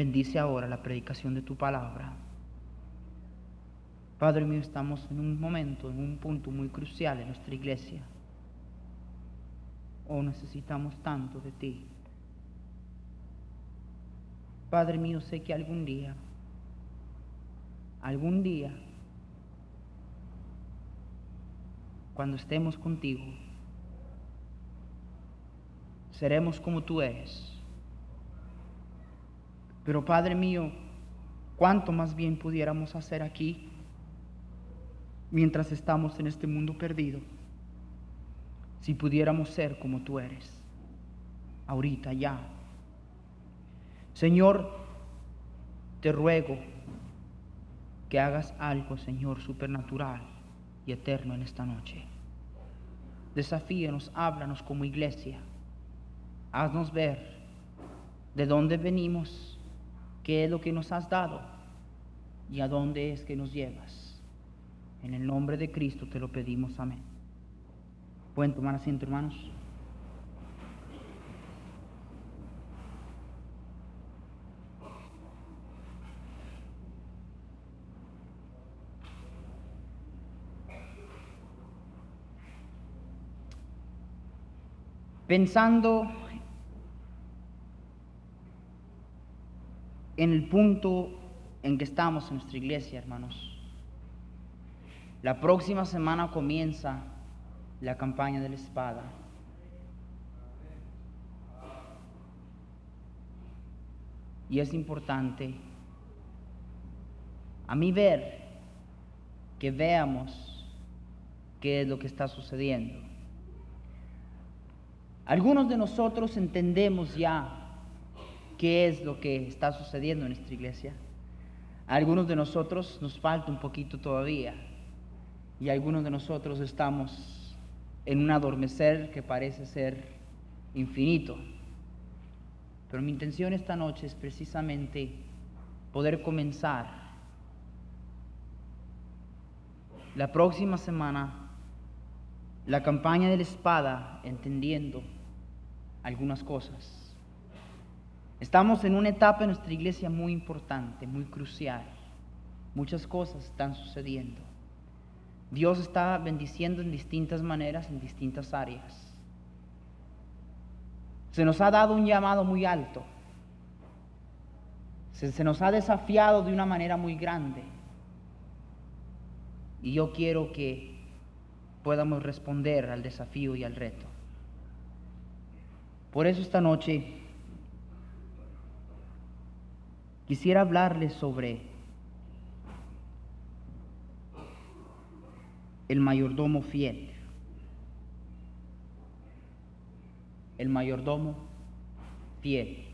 Bendice ahora la predicación de tu palabra. Padre mío, estamos en un momento, en un punto muy crucial en nuestra iglesia. Oh, necesitamos tanto de ti. Padre mío, sé que algún día, algún día, cuando estemos contigo, seremos como tú eres pero Padre mío, ¿cuánto más bien pudiéramos hacer aquí mientras estamos en este mundo perdido? Si pudiéramos ser como tú eres, ahorita ya. Señor, te ruego que hagas algo, Señor, supernatural y eterno en esta noche. Desafíenos, háblanos como iglesia. Haznos ver de dónde venimos qué es lo que nos has dado y a dónde es que nos llevas. En el nombre de Cristo te lo pedimos, amén. Pueden tomar asiento, hermanos. Pensando en el punto en que estamos en nuestra iglesia, hermanos. La próxima semana comienza la campaña de la espada. Y es importante a mí ver que veamos qué es lo que está sucediendo. Algunos de nosotros entendemos ya qué es lo que está sucediendo en nuestra iglesia. A algunos de nosotros nos falta un poquito todavía y algunos de nosotros estamos en un adormecer que parece ser infinito. Pero mi intención esta noche es precisamente poder comenzar la próxima semana la campaña de la espada entendiendo algunas cosas. Estamos en una etapa en nuestra iglesia muy importante, muy crucial. Muchas cosas están sucediendo. Dios está bendiciendo en distintas maneras, en distintas áreas. Se nos ha dado un llamado muy alto. Se, nos ha desafiado de una manera muy grande. Y yo quiero que podamos responder al desafío y al reto. Por eso esta noche quisiera hablarles sobre el mayordomo fiel. El mayordomo fiel.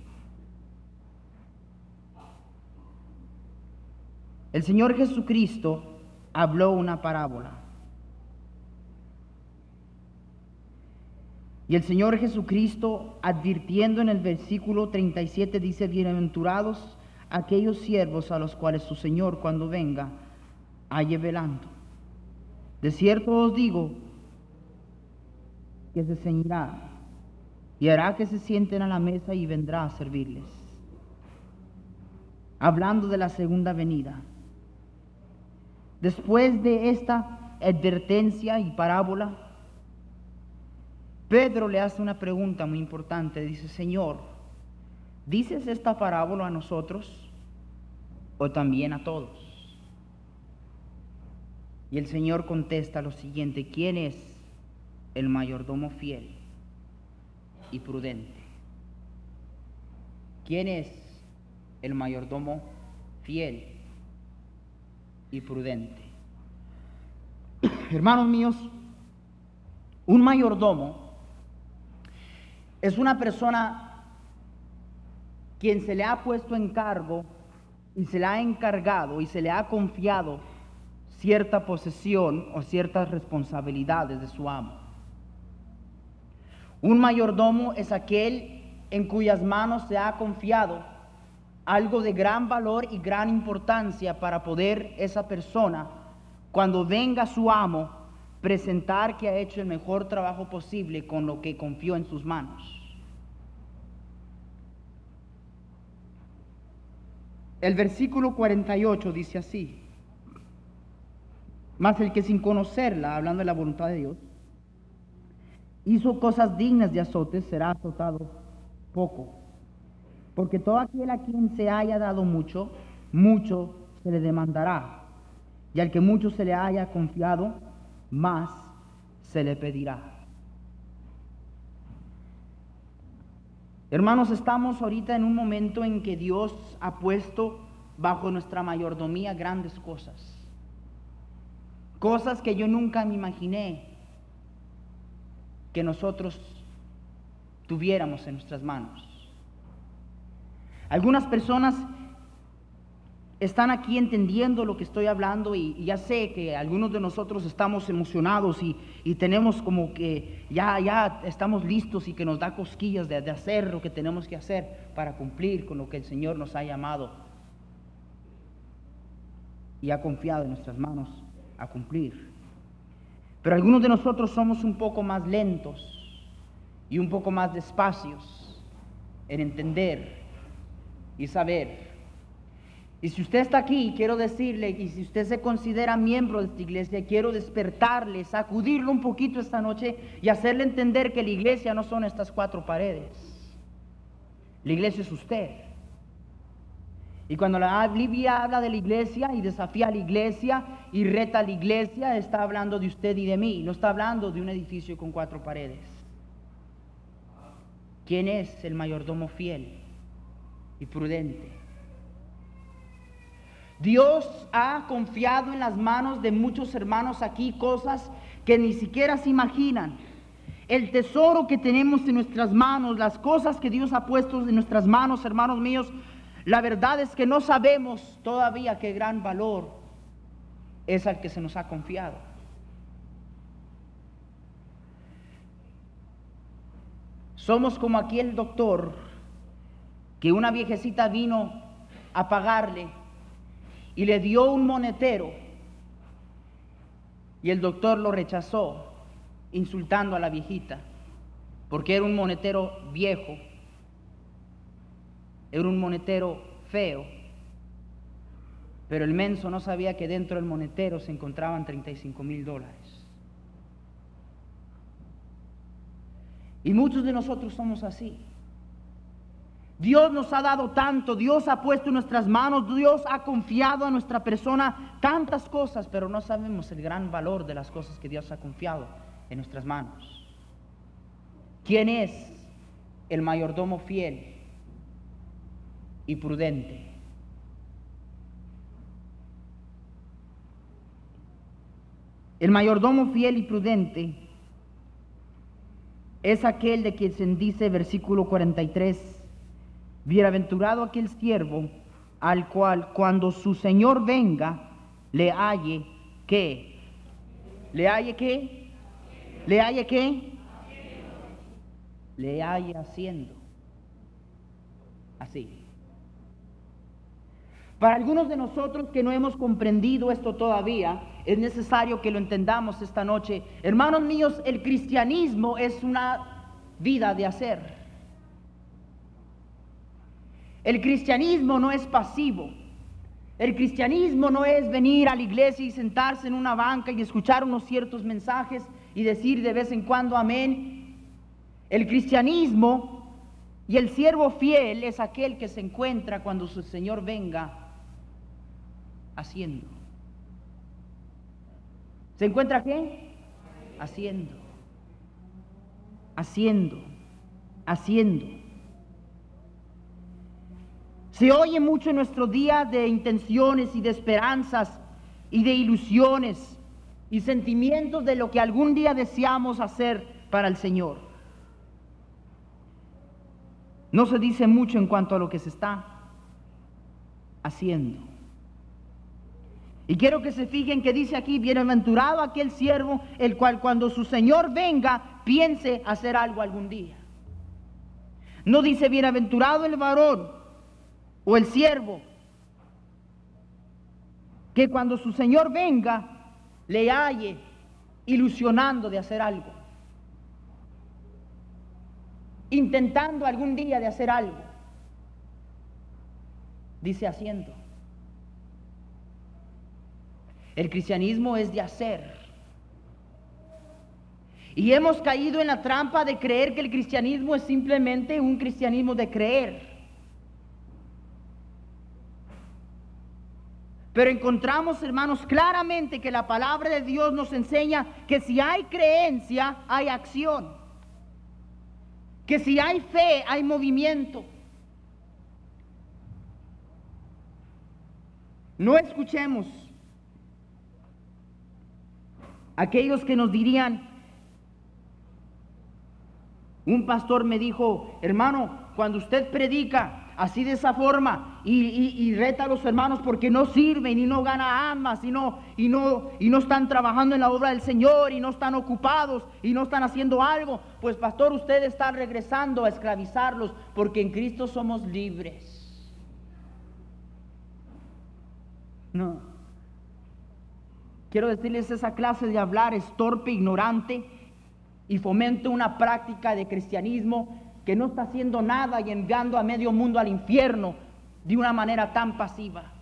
El Señor Jesucristo habló una parábola. Y el Señor Jesucristo, advirtiendo en el versículo 37, dice, bienaventurados aquellos siervos a los cuales su Señor cuando venga halle velando. De cierto os digo que se ceñirá y hará que se sienten a la mesa y vendrá a servirles. Hablando de la segunda venida. Después de esta advertencia y parábola, Pedro le hace una pregunta muy importante. Dice, Señor, ¿Dices esta parábola a nosotros o también a todos? Y el Señor contesta lo siguiente, ¿quién es el mayordomo fiel y prudente? ¿Quién es el mayordomo fiel y prudente. Hermanos míos, un mayordomo es una persona quien se le ha puesto en cargo y se le ha encargado y se le ha confiado cierta posesión o ciertas responsabilidades de su amo. Un mayordomo es aquel en cuyas manos se ha confiado algo de gran valor y gran importancia para poder esa persona, cuando venga su amo, presentar que ha hecho el mejor trabajo posible con lo que confió en sus manos. El versículo 48 dice así, mas el que sin conocerla, hablando de la voluntad de Dios, hizo cosas dignas de azotes, será azotado poco. Porque todo aquel a quien se haya dado mucho, mucho se le demandará. Y al que mucho se le haya confiado, más se le pedirá. Hermanos, estamos ahorita en un momento en que Dios ha puesto bajo nuestra mayordomía grandes cosas. Cosas que yo nunca me imaginé que nosotros tuviéramos en nuestras manos. Algunas personas están aquí entendiendo lo que estoy hablando y, ya sé que algunos de nosotros estamos emocionados y, tenemos como que ya, ya estamos listos y que nos da cosquillas de, de hacer lo que tenemos que hacer para cumplir con lo que el Señor nos ha llamado y ha confiado en nuestras manos a cumplir. Pero algunos de nosotros somos un poco más lentos y un poco más despacios en entender y saber y si usted está aquí, quiero decirle, y si usted se considera miembro de esta iglesia, quiero despertarle, sacudirlo un poquito esta noche y hacerle entender que la iglesia no son estas cuatro paredes. La iglesia es usted. Y cuando la Biblia habla de la iglesia y desafía a la iglesia y reta a la iglesia, está hablando de usted y de mí, no está hablando de un edificio con cuatro paredes. ¿Quién es el mayordomo fiel y prudente? Dios ha confiado en las manos de muchos hermanos aquí cosas que ni siquiera se imaginan. El tesoro que tenemos en nuestras manos, las cosas que Dios ha puesto en nuestras manos, hermanos míos, la verdad es que no sabemos todavía qué gran valor es al que se nos ha confiado. Somos como aquel doctor que una viejecita vino a pagarle y le dio un monetero y el doctor lo rechazó insultando a la viejita porque era un monetero viejo, era un monetero feo, pero el menso no sabía que dentro del monetero se encontraban 35 mil dólares. Y muchos de nosotros somos así. Dios nos ha dado tanto, Dios ha puesto en nuestras manos, Dios ha confiado a nuestra persona tantas cosas, pero no sabemos el gran valor de las cosas que Dios ha confiado en nuestras manos. ¿Quién es el mayordomo fiel y prudente? El mayordomo fiel y prudente es aquel de quien se dice versículo 43 Bienaventurado aquel siervo al cual cuando su Señor venga le halle qué. ¿Le halle qué? ¿Le halle qué? Le halle haciendo. Así. Para algunos de nosotros que no hemos comprendido esto todavía, es necesario que lo entendamos esta noche. Hermanos míos, el cristianismo es una vida de hacer. El cristianismo no es pasivo. El cristianismo no es venir a la iglesia y sentarse en una banca y escuchar unos ciertos mensajes y decir de vez en cuando amén. El cristianismo y el siervo fiel es aquel que se encuentra cuando su Señor venga haciendo. ¿Se encuentra qué? Haciendo. Haciendo. Haciendo. Se oye mucho en nuestros días de intenciones y de esperanzas y de ilusiones y sentimientos de lo que algún día deseamos hacer para el Señor. No se dice mucho en cuanto a lo que se está haciendo. Y quiero que se fijen que dice aquí, bienaventurado aquel siervo, el cual cuando su Señor venga, piense hacer algo algún día. No dice bienaventurado el varón o el siervo, que cuando su Señor venga, le halle ilusionando de hacer algo intentando algún día de hacer algo. Dice haciendo. El cristianismo es de hacer. Y hemos caído en la trampa de creer que el cristianismo es simplemente un cristianismo de creer. Pero encontramos, hermanos, claramente que la palabra de Dios nos enseña que si hay creencia, hay acción que si hay fe, hay movimiento. No escuchemos aquellos que nos dirían, un pastor me dijo, hermano, cuando usted predica, así de esa forma y, reta a los hermanos porque no sirven y no gana almas y no, y, no, y no están trabajando en la obra del Señor y no están ocupados y no están haciendo algo, pues pastor, usted está regresando a esclavizarlos porque en Cristo somos libres. No. Quiero decirles, esa clase de hablar es torpe, ignorante y fomenta una práctica de cristianismo que no está haciendo nada y enviando a medio mundo al infierno de una manera tan pasiva.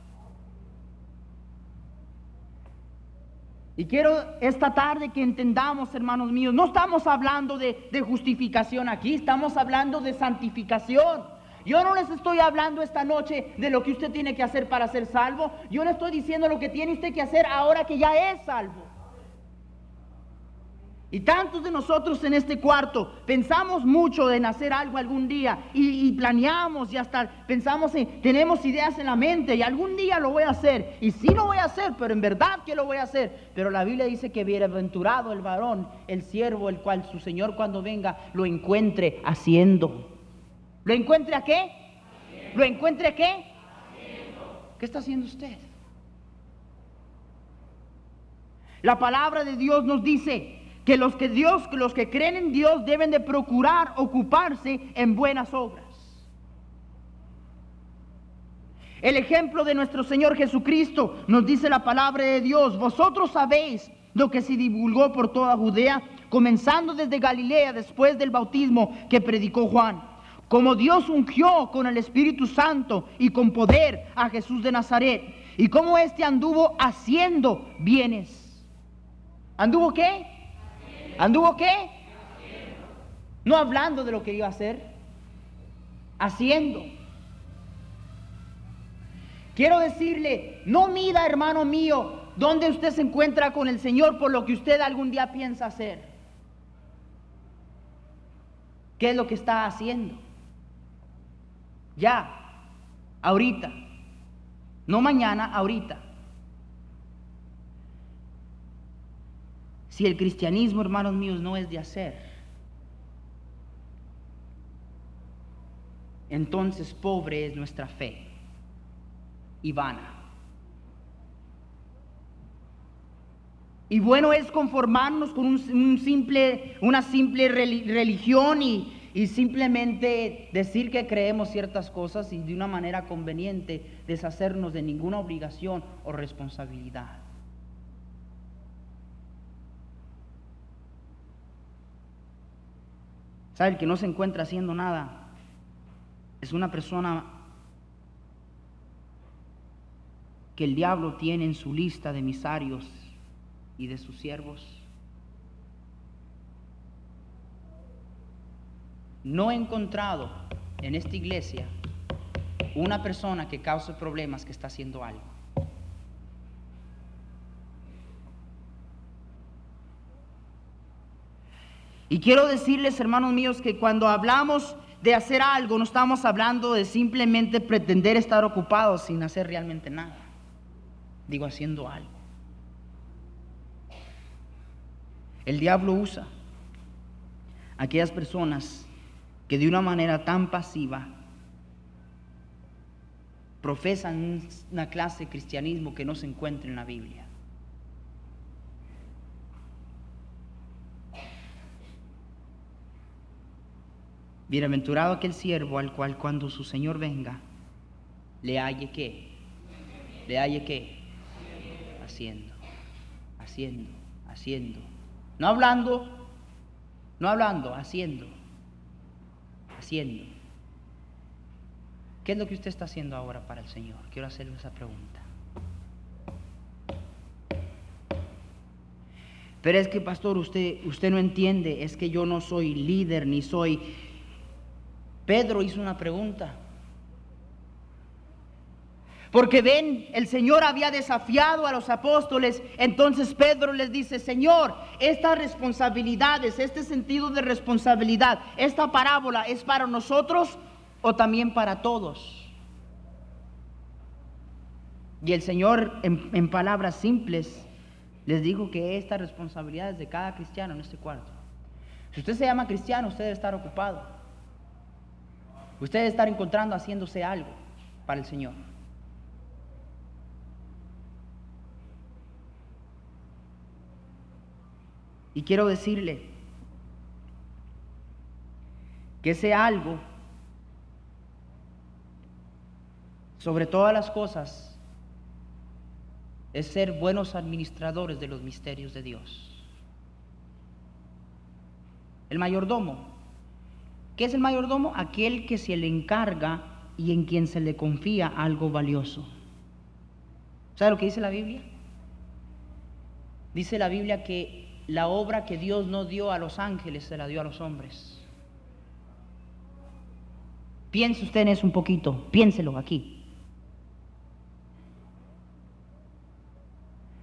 Y quiero esta tarde que entendamos, hermanos míos, no estamos hablando de, de, justificación aquí, estamos hablando de santificación. Yo no les estoy hablando esta noche de lo que usted tiene que hacer para ser salvo, yo le estoy diciendo lo que tiene usted que hacer ahora que ya es salvo. Y tantos de nosotros en este cuarto pensamos mucho en hacer algo algún día y, planeamos y hasta pensamos en, tenemos ideas en la mente y algún día lo voy a hacer. Y sí lo voy a hacer, pero en verdad que lo voy a hacer. Pero la Biblia dice que bienaventurado el varón, el siervo, el cual su Señor cuando venga lo encuentre haciendo. ¿Lo encuentre a qué? ¿Lo encuentre a qué? ¿Qué está haciendo usted? La palabra de Dios nos dice que los que Dios, los que creen en Dios deben de procurar ocuparse en buenas obras. El ejemplo de nuestro Señor Jesucristo nos dice la palabra de Dios, vosotros sabéis lo que se divulgó por toda Judea, comenzando desde Galilea después del bautismo que predicó Juan, como Dios ungió con el Espíritu Santo y con poder a Jesús de Nazaret, y como éste anduvo haciendo bienes. ¿Anduvo qué? ¿Anduvo qué? No hablando de lo que iba a hacer, haciendo. Quiero decirle, no mida, hermano mío, dónde usted se encuentra con el Señor por lo que usted algún día piensa hacer. ¿Qué es lo que está haciendo? Ya, ahorita. No mañana, ahorita. Si el cristianismo, hermanos míos, no es de hacer, entonces pobre es nuestra fe y vana. Y bueno es conformarnos con un, simple, una simple religión y, y simplemente decir que creemos ciertas cosas y de una manera conveniente deshacernos de ninguna obligación o responsabilidad. ¿Sabe? El que no se encuentra haciendo nada es una persona que el diablo tiene en su lista de emisarios y de sus siervos. No he encontrado en esta iglesia una persona que cause problemas que está haciendo algo. Y quiero decirles, hermanos míos, que cuando hablamos de hacer algo, no estamos hablando de simplemente pretender estar ocupados sin hacer realmente nada. Digo, haciendo algo. El diablo usa aquellas personas que de una manera tan pasiva profesan una clase de cristianismo que no se encuentra en la Biblia. Bienaventurado aquel siervo al cual cuando su Señor venga, le halle qué, le halle qué, haciendo, haciendo, haciendo. No hablando, no hablando, haciendo, haciendo. ¿Qué es lo que usted está haciendo ahora para el Señor? Quiero hacerle esa pregunta. Pero es que, pastor, usted, usted no entiende, es que yo no soy líder ni soy Pedro hizo una pregunta. Porque ven, el Señor había desafiado a los apóstoles, entonces Pedro les dice, Señor, estas responsabilidades, este sentido de responsabilidad, esta parábola es para nosotros o también para todos. Y el Señor, en, palabras simples, les dijo que esta responsabilidad es de cada cristiano en este cuarto. Si usted se llama cristiano, usted debe estar ocupado. Usted debe estar encontrando haciéndose algo para el Señor. Y quiero decirle que ese algo, sobre todas las cosas, es ser buenos administradores de los misterios de Dios. El mayordomo ¿Qué es el mayordomo? Aquel que se le encarga y en quien se le confía algo valioso. ¿Sabe lo que dice la Biblia? Dice la Biblia que la obra que Dios no dio a los ángeles se la dio a los hombres. Piense usted en eso un poquito, piénselo aquí.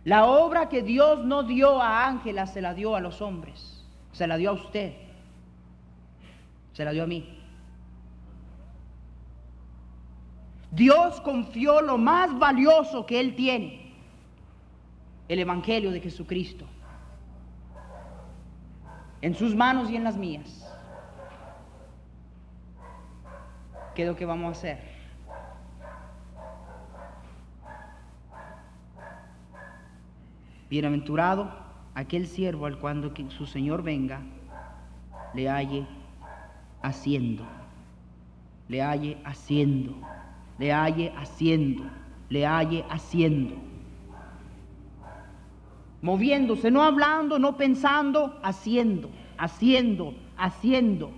La obra que Dios no dio a ángeles se la dio a los hombres, se la dio a usted se la dio a mí. Dios confió lo más valioso que Él tiene, el Evangelio de Jesucristo, en sus manos y en las mías. ¿Qué es lo que vamos a hacer? Bienaventurado aquel siervo al cuando su Señor venga, le halle haciendo, le halle haciendo, le halle haciendo, le halle haciendo. Moviéndose, no hablando, no pensando, haciendo, haciendo, haciendo.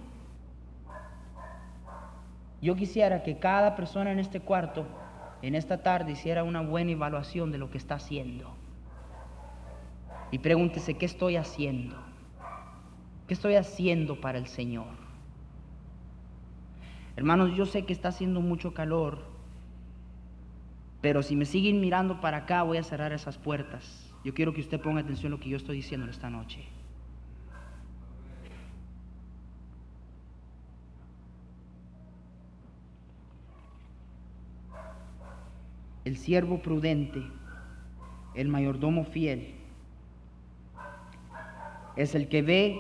Yo quisiera que cada persona en este cuarto, en esta tarde, hiciera una buena evaluación de lo que está haciendo. Y pregúntese, ¿qué estoy haciendo? ¿Qué estoy haciendo para el Señor? Hermanos, yo sé que está haciendo mucho calor, pero si me siguen mirando para acá voy a cerrar esas puertas. Yo quiero que usted ponga atención a lo que yo estoy diciendo esta noche. El siervo prudente, el mayordomo fiel, es el que ve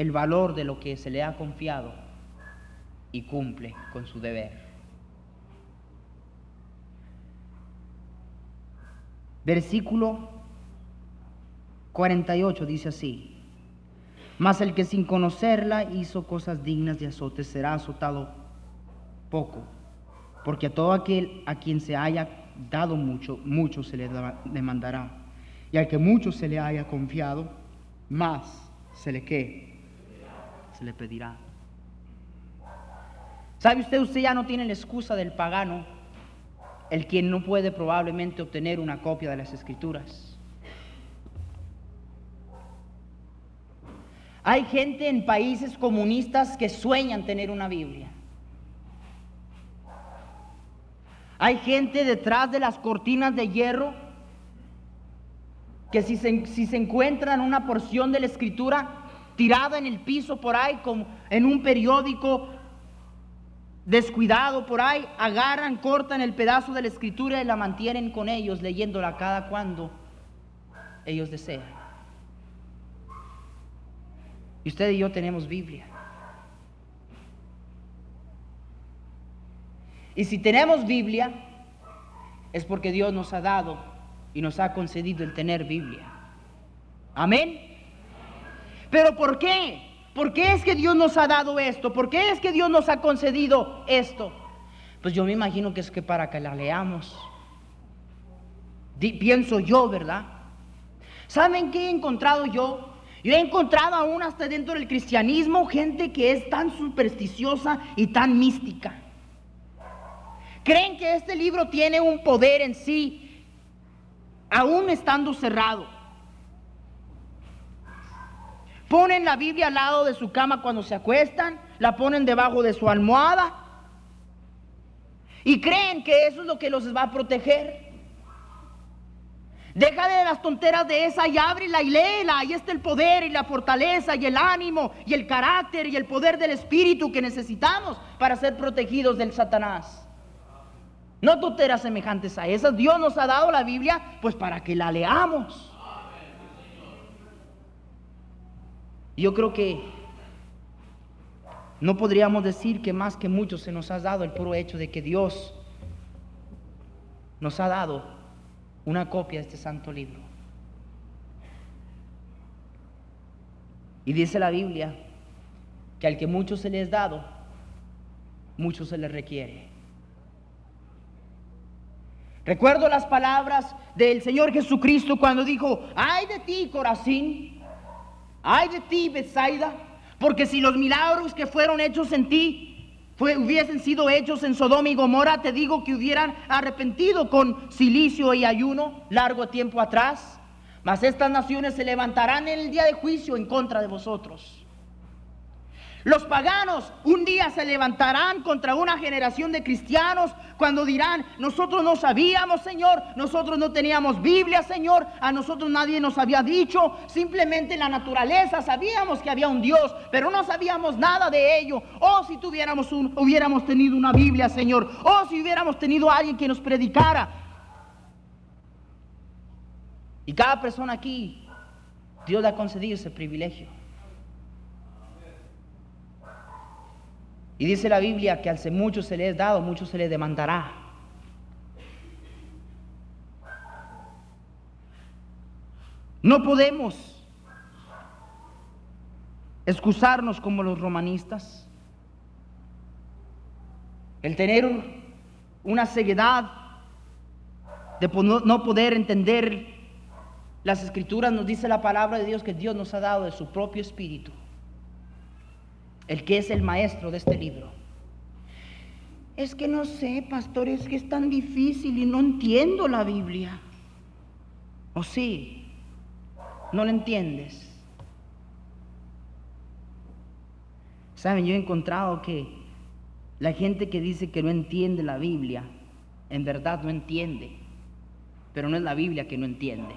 el valor de lo que se le ha confiado y cumple con su deber. Versículo 48 dice así, mas el que sin conocerla hizo cosas dignas de azote será azotado poco, porque a todo aquel a quien se haya dado mucho, mucho se le demandará, y al que mucho se le haya confiado, más se le que le pedirá. ¿Sabe usted? Usted ya no tiene la excusa del pagano, el quien no puede probablemente obtener una copia de las escrituras. Hay gente en países comunistas que sueñan tener una Biblia. Hay gente detrás de las cortinas de hierro que si se, si se encuentran una porción de la escritura, tirada en el piso por ahí, como en un periódico descuidado por ahí, agarran, cortan el pedazo de la escritura y la mantienen con ellos, leyéndola cada cuando ellos desean. Y usted y yo tenemos Biblia. Y si tenemos Biblia, es porque Dios nos ha dado y nos ha concedido el tener Biblia. Amén. Pero ¿por qué? ¿Por qué es que Dios nos ha dado esto? ¿Por qué es que Dios nos ha concedido esto? Pues yo me imagino que es que para que la leamos. pienso yo, ¿verdad? ¿Saben qué he encontrado yo? Yo he encontrado aún hasta dentro del cristianismo gente que es tan supersticiosa y tan mística. Creen que este libro tiene un poder en sí, aún estando cerrado. Ponen la Biblia al lado de su cama cuando se acuestan, la ponen debajo de su almohada y creen que eso es lo que los va a proteger. Deja de las tonteras de esa y ábrela y léela. Ahí está el poder y la fortaleza y el ánimo y el carácter y el poder del Espíritu que necesitamos para ser protegidos del Satanás. No tonteras semejantes a esas. Dios nos ha dado la Biblia pues para que la leamos. Yo creo que no podríamos decir que más que mucho se nos ha dado el puro hecho de que Dios nos ha dado una copia de este santo libro. Y dice la Biblia que al que mucho se le es dado, mucho se le requiere. Recuerdo las palabras del Señor Jesucristo cuando dijo, ay de ti, Corazín, Ay de ti, Bethsaida, porque si los milagros que fueron hechos en ti hubiesen sido hechos en Sodoma y Gomorra, te digo que hubieran arrepentido con silicio y ayuno largo tiempo atrás. Mas estas naciones se levantarán en el día de juicio en contra de vosotros. Los paganos un día se levantarán contra una generación de cristianos cuando dirán, nosotros no sabíamos, Señor, nosotros no teníamos Biblia, Señor, a nosotros nadie nos había dicho, simplemente la naturaleza sabíamos que había un Dios, pero no sabíamos nada de ello. O si tuviéramos un, hubiéramos tenido una Biblia, Señor, o si hubiéramos tenido alguien que nos predicara. Y cada persona aquí, Dios le ha concedido ese privilegio. Y dice la Biblia que al ser mucho se le es dado, mucho se le demandará. No podemos excusarnos como los romanistas. El tener una ceguedad de no poder entender las escrituras, nos dice la palabra de Dios que Dios nos ha dado de su propio espíritu el que es el maestro de este libro. Es que no sé, pastor, es que es tan difícil y no entiendo la Biblia. ¿O sí? ¿No lo entiendes? Saben, yo he encontrado que la gente que dice que no entiende la Biblia, en verdad no entiende, pero no es la Biblia que no entiende.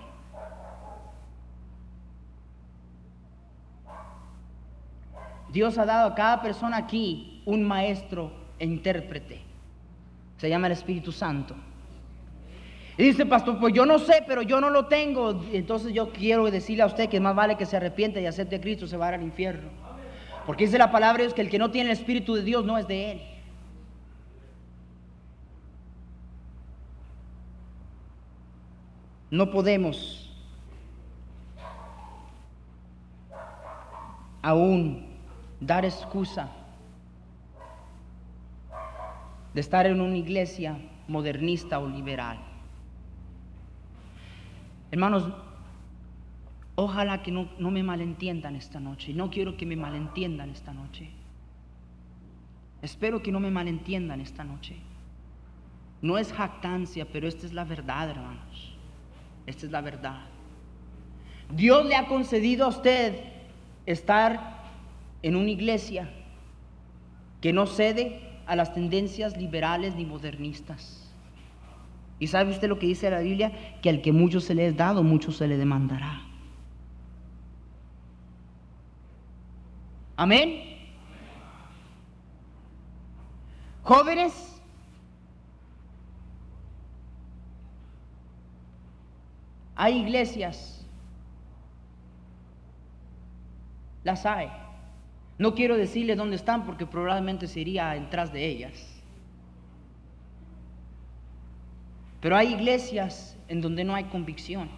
Dios ha dado a cada persona aquí un maestro e intérprete. Se llama el Espíritu Santo. Y dice, pastor, pues yo no sé, pero yo no lo tengo. Entonces yo quiero decirle a usted que más vale que se arrepienta y acepte a Cristo, se va al infierno. Porque dice la palabra de Dios que el que no tiene el Espíritu de Dios no es de Él. No podemos aún dar excusa de estar en una iglesia modernista o liberal. Hermanos, ojalá que no, no, me malentiendan esta noche. No quiero que me malentiendan esta noche. Espero que no me malentiendan esta noche. No es jactancia, pero esta es la verdad, hermanos. Esta es la verdad. Dios le ha concedido a usted estar en una iglesia que no cede a las tendencias liberales ni modernistas. ¿Y sabe usted lo que dice la Biblia? Que al que mucho se le es dado, mucho se le demandará. Amén. Jóvenes, hay iglesias, las hay. No quiero decirles dónde están porque probablemente se iría detrás de ellas. Pero hay iglesias en donde no hay convicción.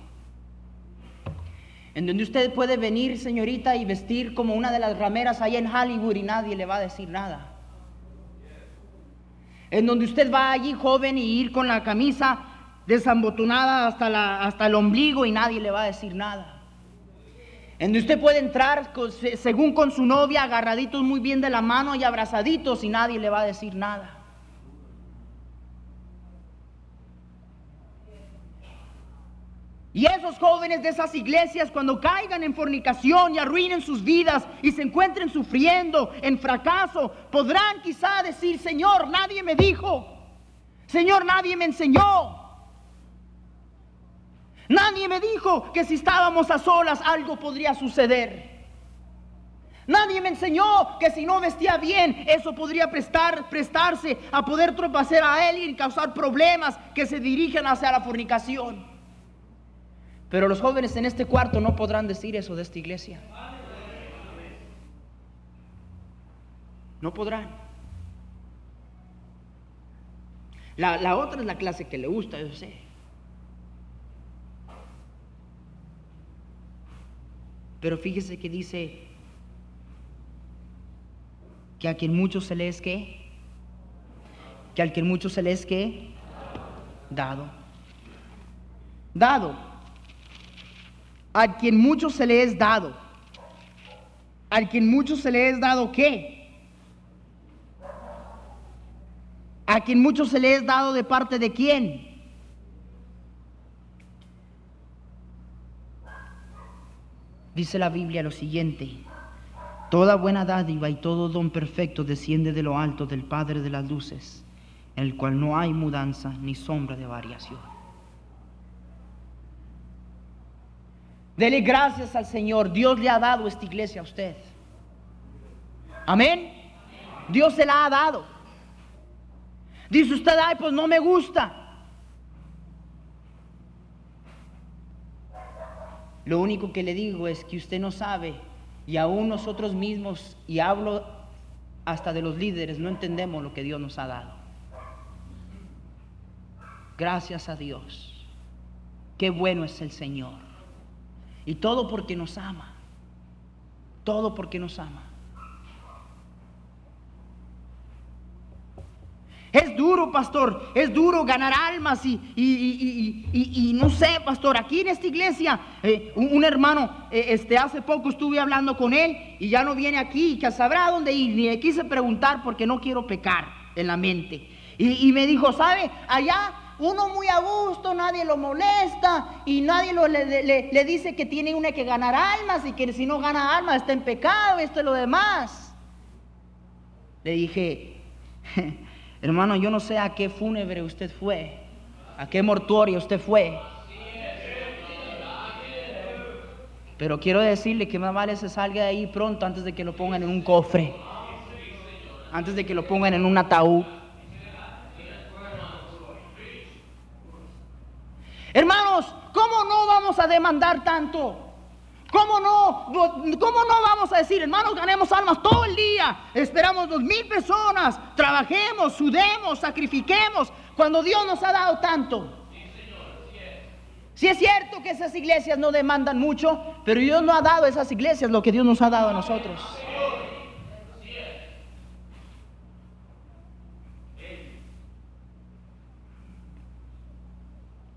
En donde usted puede venir, señorita, y vestir como una de las rameras allá en Hollywood y nadie le va a decir nada. En donde usted va allí joven y ir con la camisa desambotonada hasta, la, hasta el ombligo y nadie le va a decir nada. En donde usted puede entrar según con su novia agarraditos muy bien de la mano y abrazaditos y nadie le va a decir nada. Y esos jóvenes de esas iglesias cuando caigan en fornicación y arruinen sus vidas y se encuentren sufriendo en fracaso, podrán quizá decir, Señor, nadie me dijo, Señor, nadie me enseñó. Nadie me dijo que si estábamos a solas algo podría suceder. Nadie me enseñó que si no vestía bien, eso podría prestar, prestarse a poder tropezar a él y causar problemas que se dirigen hacia la fornicación. Pero los jóvenes en este cuarto no podrán decir eso de esta iglesia. No podrán. La, otra es la clase que le gusta, yo sé. Pero fíjese que dice que a quien mucho se le es que, que al quien mucho se le es que, dado. Dado a quien mucho se le es dado. Al quien mucho se le es dado qué? A quien mucho se le es dado de parte de quién? Dice la Biblia lo siguiente. Toda buena dádiva y todo don perfecto desciende de lo alto del Padre de las Luces, en el cual no hay mudanza ni sombra de variación. Dele gracias al Señor. Dios le ha dado esta iglesia a usted. Amén. Dios se la ha dado. Dice usted, ay, pues no me gusta. Lo único que le digo es que usted no sabe y aún nosotros mismos, y hablo hasta de los líderes, no entendemos lo que Dios nos ha dado. Gracias a Dios. Qué bueno es el Señor. Y todo porque nos ama. Todo porque nos ama. Es duro, pastor, es duro ganar almas y, y, no sé, pastor, aquí en esta iglesia, eh, un, hermano, eh, este, hace poco estuve hablando con él y ya no viene aquí, que sabrá dónde ir, ni le quise preguntar porque no quiero pecar en la mente. Y, me dijo, ¿sabe? Allá uno muy a gusto, nadie lo molesta y nadie le, dice que tiene uno que ganar almas y que si no gana almas está en pecado, esto es lo demás. Le dije, hermano, yo no sé a qué fúnebre usted fue, a qué mortuorio usted fue. Pero quiero decirle que más vale se salga de ahí pronto antes de que lo pongan en un cofre, antes de que lo pongan en un ataúd. Hermanos, ¿cómo no vamos a demandar tanto? ¿Cómo no, ¿Cómo no vamos a decir, hermanos, ganemos almas todo el día? Esperamos dos mil personas, trabajemos, sudemos, sacrifiquemos, cuando Dios nos ha dado tanto. Si es cierto que esas iglesias no demandan mucho, pero Dios no ha dado a esas iglesias lo que Dios nos ha dado a nosotros.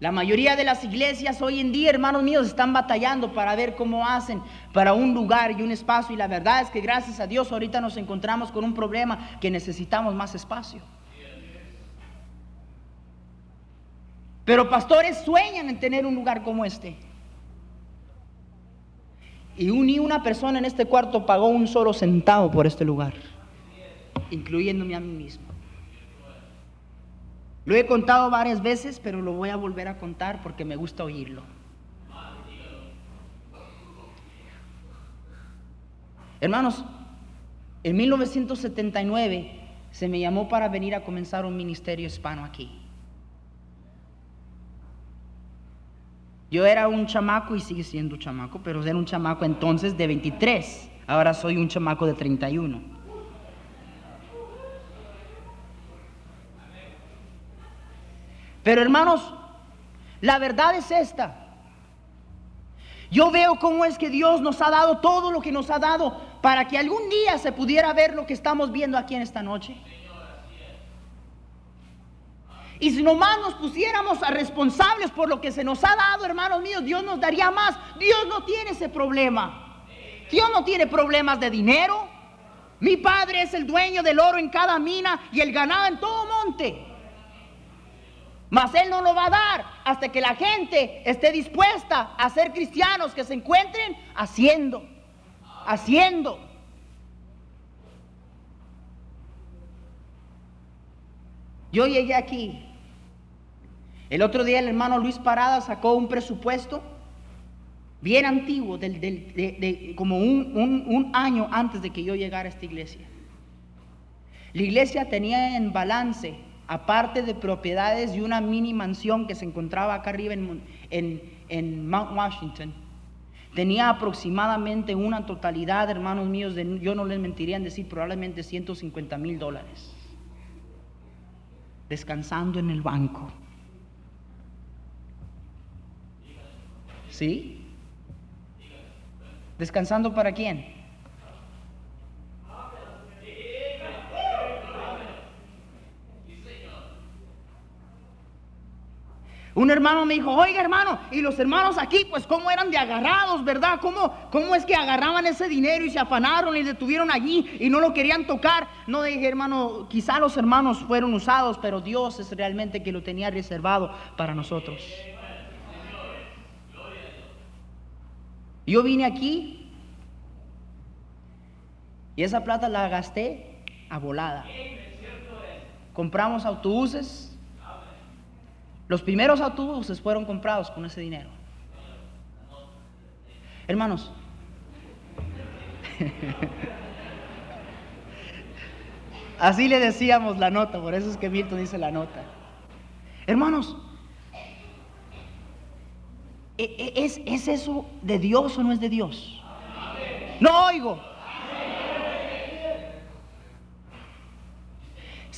La mayoría de las iglesias hoy en día, hermanos míos, están batallando para ver cómo hacen para un lugar y un espacio. Y la verdad es que gracias a Dios ahorita nos encontramos con un problema que necesitamos más espacio. Pero pastores sueñan en tener un lugar como este. Y ni una persona en este cuarto pagó un solo centavo por este lugar, incluyéndome a mí mismo. Lo he contado varias veces, pero lo voy a volver a contar porque me gusta oírlo. Hermanos, En 1979 se me llamó para venir a comenzar un ministerio hispano aquí. Yo era un chamaco y sigue siendo chamaco, pero era un chamaco entonces de 23. Ahora soy un chamaco de 31. Pero hermanos, la verdad es esta. Yo veo cómo es que Dios nos ha dado todo lo que nos ha dado para que algún día se pudiera ver lo que estamos viendo aquí en esta noche. Y si nomás nos pusiéramos a responsables por lo que se nos ha dado, hermanos míos, Dios nos daría más. Dios no tiene ese problema. Dios no tiene problemas de dinero. Mi padre es el dueño del oro en cada mina y el ganado en todo monte. Mas Él no lo va a dar hasta que la gente esté dispuesta a ser cristianos que se encuentren haciendo, haciendo. Yo llegué aquí. El otro día el hermano Luis Parada sacó un presupuesto bien antiguo, como un año antes de que yo llegara a esta iglesia. La iglesia tenía en balance aparte de propiedades y una mini mansión que se encontraba acá arriba en, Mount Washington, tenía aproximadamente una totalidad, hermanos míos, de, yo no les mentiría en decir probablemente 150 mil dólares, descansando en el banco. ¿Sí? ¿Descansando para quién? Un hermano me dijo, oiga hermano, y los hermanos aquí, pues cómo eran de agarrados, ¿verdad? ¿Cómo, ¿Cómo es que agarraban ese dinero y se afanaron y detuvieron allí y no lo querían tocar? No dije, hermano, quizá los hermanos fueron usados, pero Dios es realmente que lo tenía reservado para nosotros. Yo vine aquí y esa plata la gasté a volada. Compramos autobuses los primeros autobuses fueron comprados con ese dinero. Hermanos, así le decíamos la nota, por eso es que Milton dice la nota. Hermanos, ¿e, e, ¿es, ¿es eso de Dios o no es de Dios? No oigo.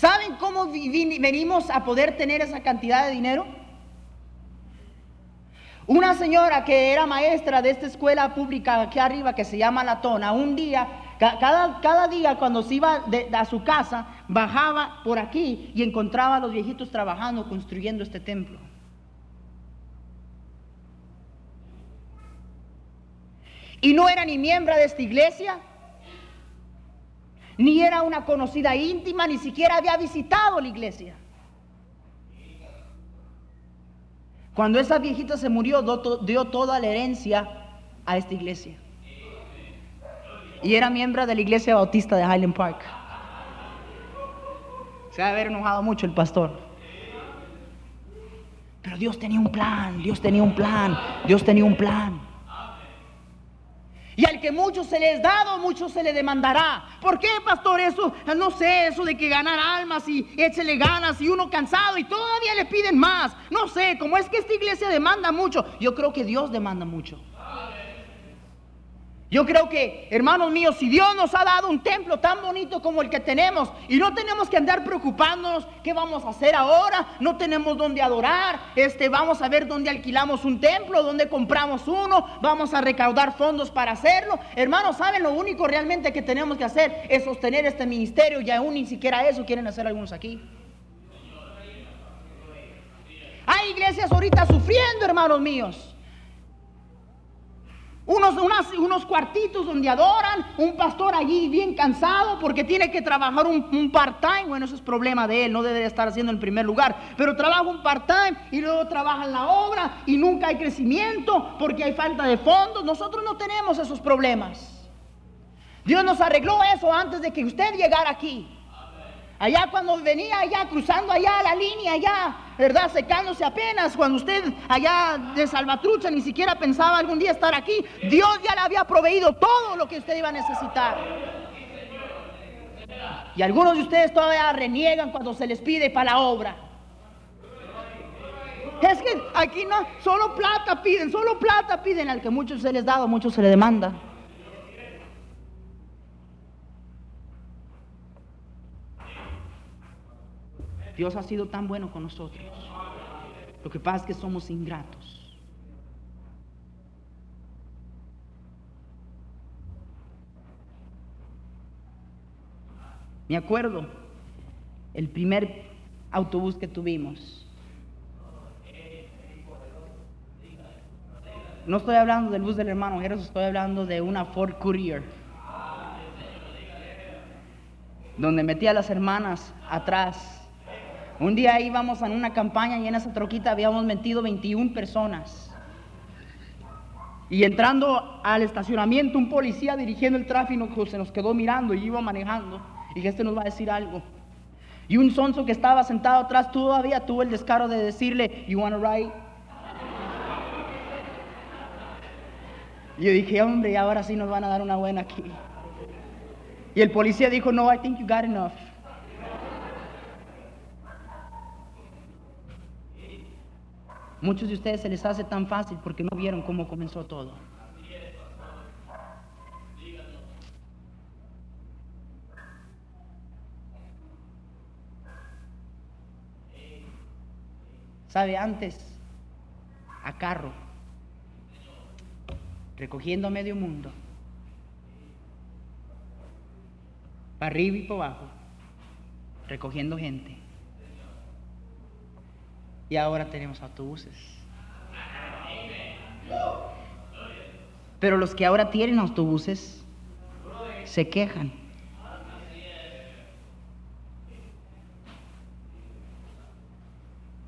¿Saben cómo venimos a poder tener esa cantidad de dinero? Una señora que era maestra de esta escuela pública aquí arriba que se llama La Tona, un día, cada, día cuando se iba a su casa, bajaba por aquí y encontraba a los viejitos trabajando, construyendo este templo. Y no era ni miembro de esta iglesia, ni era una conocida íntima, ni siquiera había visitado la iglesia. Cuando esa viejita se murió, dio toda la herencia a esta iglesia. Y era miembro de la iglesia bautista de Highland Park. Se a haber enojado mucho el pastor. Pero Dios tenía un plan, Dios tenía un plan, Dios tenía un plan. Que mucho se le es dado, mucho se le demandará. ¿Por qué, pastor? Eso, no sé, eso de que ganar almas y échele ganas y uno cansado y todavía le piden más. No sé, como es que esta iglesia demanda mucho, yo creo que Dios demanda mucho. Yo creo que, hermanos míos, si Dios nos ha dado un templo tan bonito como el que tenemos y no tenemos que andar preocupándonos qué vamos a hacer ahora, no tenemos dónde adorar, este, vamos a ver dónde alquilamos un templo, dónde compramos uno, vamos a recaudar fondos para hacerlo. Hermanos, ¿saben? Lo único realmente que tenemos que hacer es sostener este ministerio y aún ni siquiera eso quieren hacer algunos aquí. Hay iglesias ahorita sufriendo, hermanos míos unos, unos cuartitos donde adoran, un pastor allí bien cansado porque tiene que trabajar un, part-time, bueno, eso es problema de él, no debe estar haciendo en primer lugar, pero trabaja un part-time y luego trabaja en la obra y nunca hay crecimiento porque hay falta de fondos. Nosotros no tenemos esos problemas. Dios nos arregló eso antes de que usted llegara aquí. Allá cuando venía allá, cruzando allá la línea, allá, ¿verdad? Secándose apenas, cuando usted allá de Salvatrucha ni siquiera pensaba algún día estar aquí, Dios ya le había proveído todo lo que usted iba a necesitar. Y algunos de ustedes todavía reniegan cuando se les pide para la obra. Es que aquí no, solo plata piden, solo plata piden. Al que muchos se les da, a muchos se les demanda. Dios ha sido tan bueno con nosotros. Lo que pasa es que somos ingratos. Me acuerdo el primer autobús que tuvimos. No estoy hablando del bus del hermano Jeros, estoy hablando de una Ford Courier. Donde metí a las hermanas atrás. Un día íbamos en una campaña y en esa troquita habíamos metido 21 personas. Y entrando al estacionamiento, un policía dirigiendo el tráfico se nos quedó mirando y iba manejando. Y este nos va a decir algo. Y un sonso que estaba sentado atrás todavía tuvo el descaro de decirle, You wanna ride? Y yo dije, hombre, ahora sí nos van a dar una buena aquí. Y el policía dijo, no, I think you got enough. Muchos de ustedes se les hace tan fácil porque no vieron cómo comenzó todo. ¿Sabe? Antes, a carro, recogiendo medio mundo, para arriba y para abajo, recogiendo gente. Y ahora tenemos autobuses. Pero los que ahora tienen autobuses se quejan.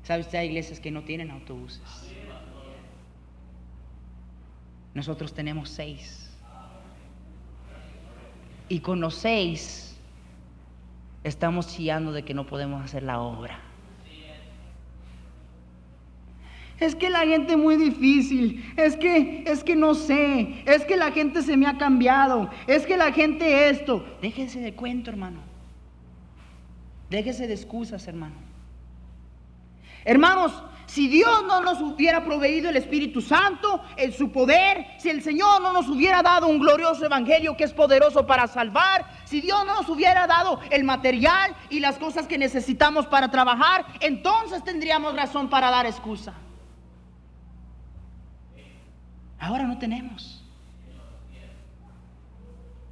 ¿Sabe usted? Hay iglesias que no tienen autobuses. Nosotros tenemos seis. Y con los seis estamos chillando de que no podemos hacer la obra. Es que la gente es muy difícil, es que es que no sé, es que la gente se me ha cambiado, es que la gente esto. Déjese de cuento, hermano. Déjese de excusas, hermano. Hermanos, si Dios no nos hubiera proveído el Espíritu Santo, en su poder, si el Señor no nos hubiera dado un glorioso evangelio que es poderoso para salvar, si Dios no nos hubiera dado el material y las cosas que necesitamos para trabajar, entonces tendríamos razón para dar excusa. Ahora no tenemos.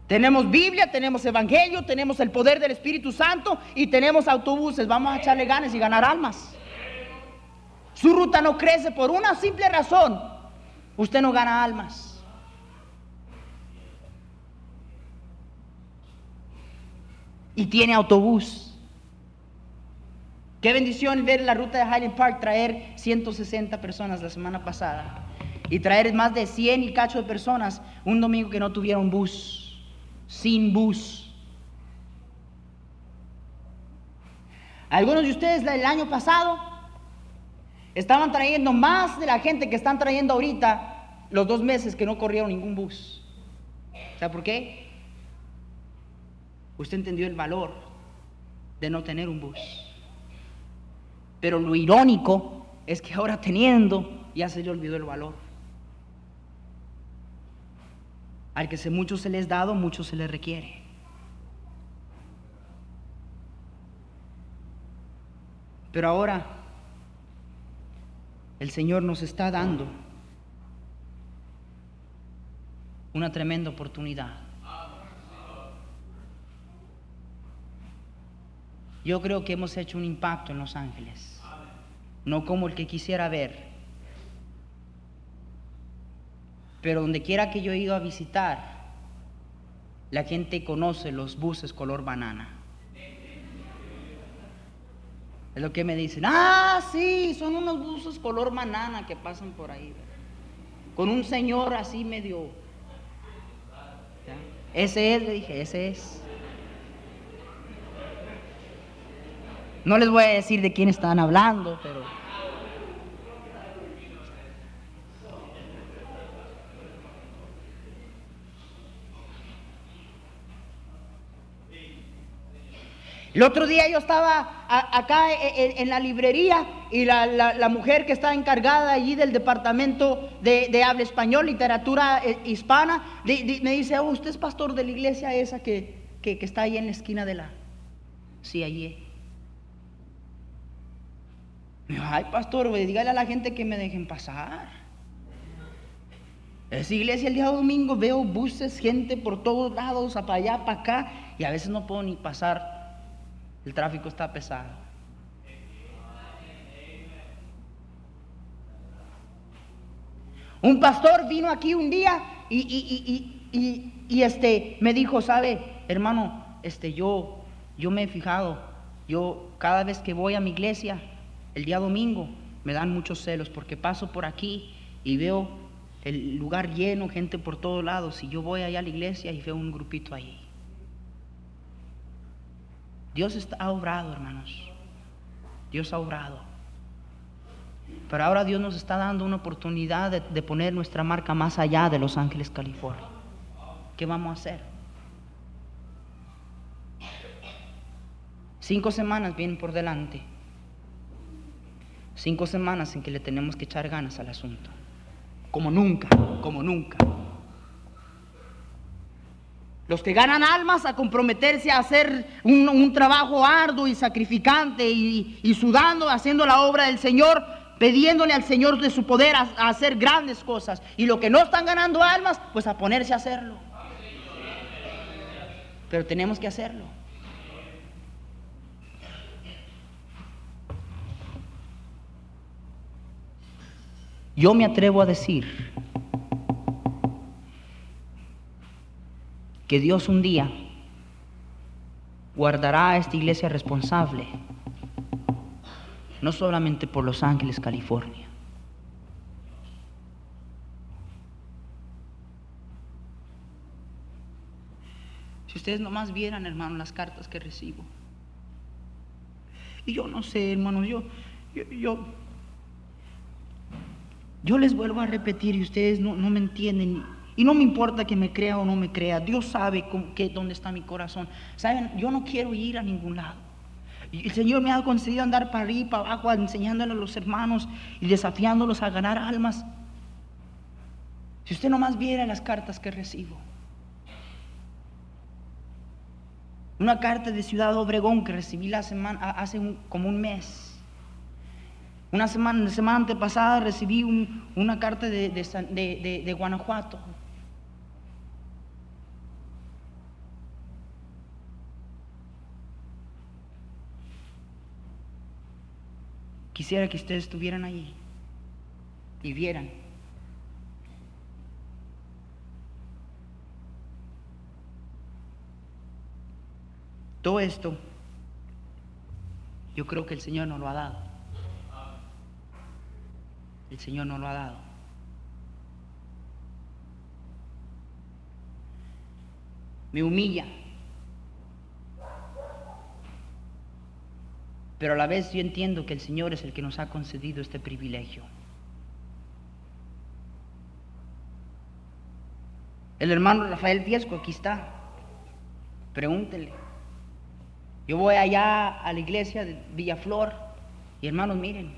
Tenemos Biblia, tenemos Evangelio, tenemos el poder del Espíritu Santo y tenemos autobuses. Vamos a echarle ganas y ganar almas. Su ruta no crece por una simple razón. Usted no gana almas. Y tiene autobús. Qué bendición ver la ruta de Highland Park traer 160 personas la semana pasada. Y traer más de 100 y cacho de personas un domingo que no tuvieron bus. Sin bus. Algunos de ustedes el año pasado Estaban trayendo más de la gente que están trayendo ahorita los dos meses que no corrieron ningún bus. ¿Sabe por qué? Usted entendió el valor de no tener un bus. Pero lo irónico es que ahora teniendo ya se le olvidó el valor. Al que se mucho se les dado, mucho se le requiere. Pero ahora el Señor nos está dando una tremenda oportunidad. Yo creo que hemos hecho un impacto en Los Ángeles, no como el que quisiera ver, pero donde quiera que yo he ido a visitar, la gente conoce los buses color banana. Es lo que me dicen. Ah, sí, son unos buzos color banana que pasan por ahí. Con un señor así medio. Ese es, le dije, ese es. No les voy a decir de quién están hablando, pero. El otro día yo estaba acá en, la librería y la, mujer que está encargada allí del departamento de, habla español, literatura eh, hispana, me dice, oh, usted es pastor de la iglesia esa que, está ahí en la esquina de la... Sí, allí. Ay, pastor, dígale a la gente que me dejen pasar. Esa iglesia el día domingo veo buses, gente por todos lados, para allá, para acá, y a veces no puedo ni pasar. El tráfico está pesado. Un pastor vino aquí un día y, este, me dijo, sabe, hermano, este, yo, yo me he fijado, yo cada vez que voy a mi iglesia, el día domingo, me dan muchos celos porque paso por aquí y veo el lugar lleno, gente por todos lados, y yo voy allá a la iglesia y veo un grupito ahí. Dios ha obrado, hermanos. Dios ha obrado. Pero ahora Dios nos está dando una oportunidad de, de poner nuestra marca más allá de Los Ángeles, California. ¿Qué vamos a hacer? Cinco semanas vienen por delante. Cinco semanas en que le tenemos que echar ganas al asunto como nunca, como nunca. Los que ganan almas a comprometerse a hacer un, trabajo arduo y sacrificante y, sudando, haciendo la obra del Señor, pidiéndole al Señor de su poder a, hacer grandes cosas. Y los que no están ganando almas, pues a ponerse a hacerlo. Pero tenemos que hacerlo. Yo me atrevo a decir que Dios un día guardará a esta iglesia responsable, no solamente por Los Ángeles, California. Si ustedes nomás vieran, hermano, las cartas que recibo. Y yo no sé, hermano, yo, yo, yo yo les vuelvo a repetir y ustedes no, me entienden. Y no me importa que me crea o no me crea. Dios sabe dónde está mi corazón. Saben, yo no quiero ir a ningún lado. el Señor me ha concedido andar para arriba para abajo, enseñándole a los hermanos y desafiándolos a ganar almas. Si usted nomás viera las cartas que recibo. Una carta de Ciudad Obregón que recibí la semana, hace como un mes una semana, la semana antepasada recibí una carta de, Guanajuato. Quisiera que ustedes estuvieran allí y vieran. Todo esto, yo creo que el Señor nos lo ha dado. El Señor no lo ha dado. Me humilla. Pero a la vez yo entiendo que el Señor es el que nos ha concedido este privilegio. El hermano Rafael Fiesco aquí está. Pregúntele. Yo voy allá a la iglesia de Villaflor y hermanos, miren,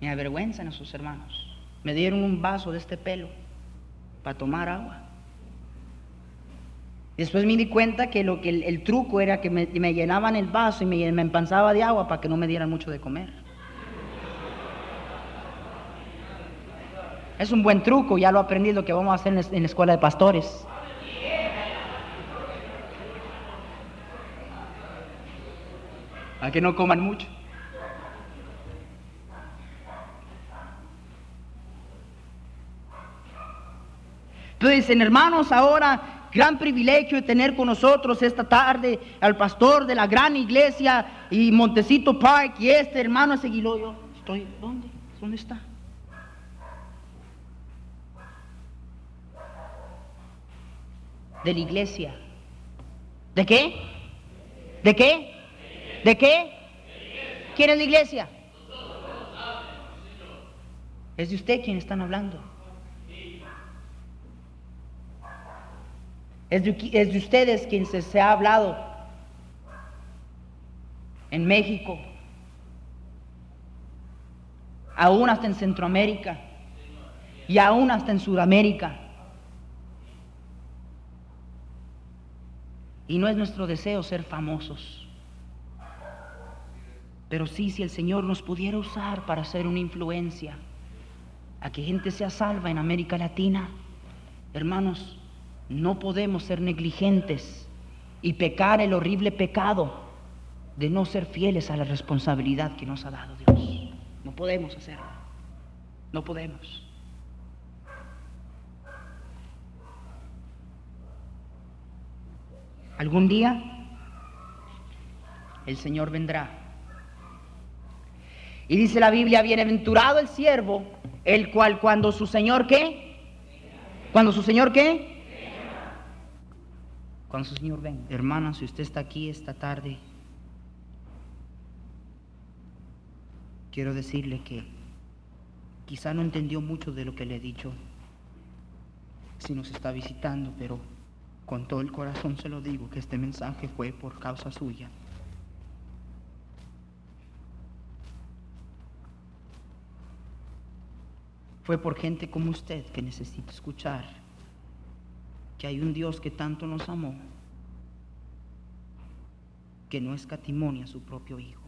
me avergüenzan a sus hermanos. Me dieron un vaso de este pelo para tomar agua. Después me di cuenta que, lo que el, truco era que me, llenaban el vaso y me, me empanzaba de agua para que no me dieran mucho de comer. Es un buen truco, ya lo aprendí lo que vamos a hacer en la, escuela de pastores. Para que no coman mucho. Entonces dicen, hermanos, ahora gran privilegio de tener con nosotros esta tarde al pastor de la gran iglesia y Montecito Park y este hermano ese yo estoy, ¿dónde? ¿Dónde está? De la iglesia. ¿De qué? ¿De qué? ¿De qué? ¿Quién es la iglesia? Es de usted quien están hablando. Es de, ustedes quien se, ha hablado. en México, aún hasta en Centroamérica y aún hasta en Sudamérica. Y no es nuestro deseo ser famosos. Pero sí, si el Señor nos pudiera usar para hacer una influencia, a que gente sea salva en América Latina, hermanos, no podemos ser negligentes y pecar el horrible pecado de no ser fieles a la responsabilidad que nos ha dado Dios. No podemos hacerlo. No podemos. Algún día el Señor vendrá. Y dice la Biblia, bienaventurado el siervo, el cual cuando su Señor qué? Cuando su Señor qué? Cuando su Señor venga. Hermana, si usted está aquí esta tarde, quiero decirle que quizá no entendió mucho de lo que le he dicho si nos está visitando, pero con todo el corazón se lo digo que este mensaje fue por causa suya. Fue por gente como usted que necesita escuchar que hay un Dios que tanto nos amó que no escatimonia a su propio Hijo.